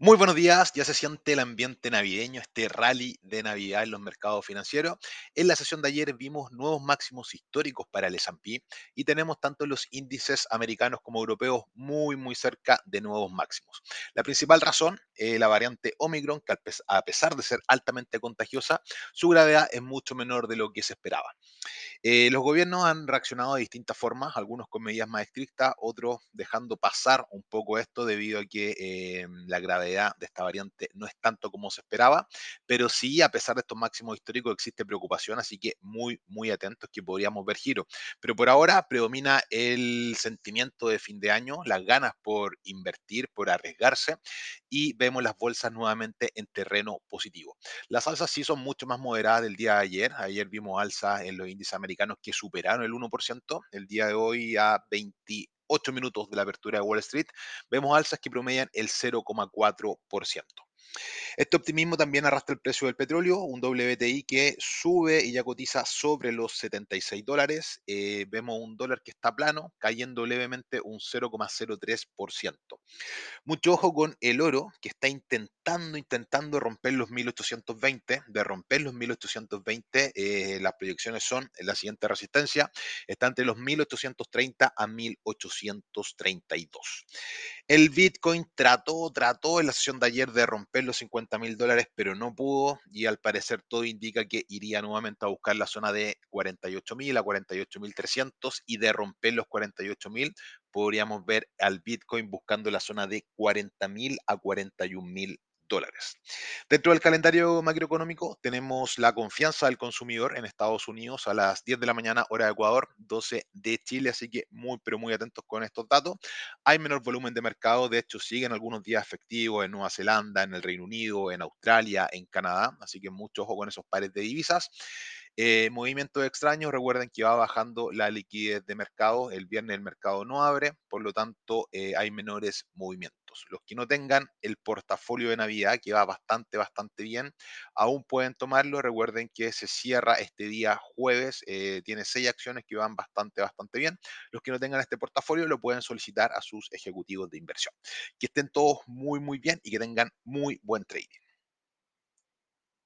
Muy buenos días, ya se siente el ambiente navideño, este rally de Navidad en los mercados financieros. En la sesión de ayer vimos nuevos máximos históricos para el S&P y tenemos tanto los índices americanos como europeos muy muy cerca de nuevos máximos. La principal razón, eh, la variante Omicron, que a pesar de ser altamente contagiosa, su gravedad es mucho menor de lo que se esperaba. Eh, los gobiernos han reaccionado de distintas formas, algunos con medidas más estrictas, otros dejando pasar un poco esto debido a que eh, la gravedad de esta variante no es tanto como se esperaba, pero sí, a pesar de estos máximos históricos, existe preocupación, así que muy, muy atentos que podríamos ver giro. Pero por ahora predomina el sentimiento de fin de año, las ganas por invertir, por arriesgarse, y vemos las bolsas nuevamente en terreno positivo. Las alzas sí son mucho más moderadas del día de ayer. Ayer vimos alzas en los índices americanos que superaron el 1%. El día de hoy a 28 minutos de la apertura de Wall Street, vemos alzas que promedian el 0,4%. Este optimismo también arrastra el precio del petróleo, un WTI que sube y ya cotiza sobre los 76 dólares. Eh, vemos un dólar que está plano, cayendo levemente un 0,03%. Mucho ojo con el oro, que está intentando, intentando romper los 1820. De romper los 1820, eh, las proyecciones son la siguiente resistencia, está entre los 1830 a 1832. El Bitcoin trató, trató en la sesión de ayer de romper los 50 mil dólares, pero no pudo y al parecer todo indica que iría nuevamente a buscar la zona de 48 mil a 48 mil 300 y de romper los 48 mil podríamos ver al Bitcoin buscando la zona de 40 mil a 41 mil dólares. Dentro del calendario macroeconómico tenemos la confianza del consumidor en Estados Unidos a las 10 de la mañana, hora de Ecuador, 12 de Chile, así que muy, pero muy atentos con estos datos. Hay menor volumen de mercado, de hecho siguen algunos días efectivos en Nueva Zelanda, en el Reino Unido, en Australia, en Canadá, así que mucho ojo con esos pares de divisas. Eh, movimientos extraños, recuerden que va bajando la liquidez de mercado, el viernes el mercado no abre, por lo tanto eh, hay menores movimientos. Los que no tengan el portafolio de Navidad, que va bastante, bastante bien, aún pueden tomarlo. Recuerden que se cierra este día jueves, eh, tiene seis acciones que van bastante, bastante bien. Los que no tengan este portafolio lo pueden solicitar a sus ejecutivos de inversión. Que estén todos muy, muy bien y que tengan muy buen trading.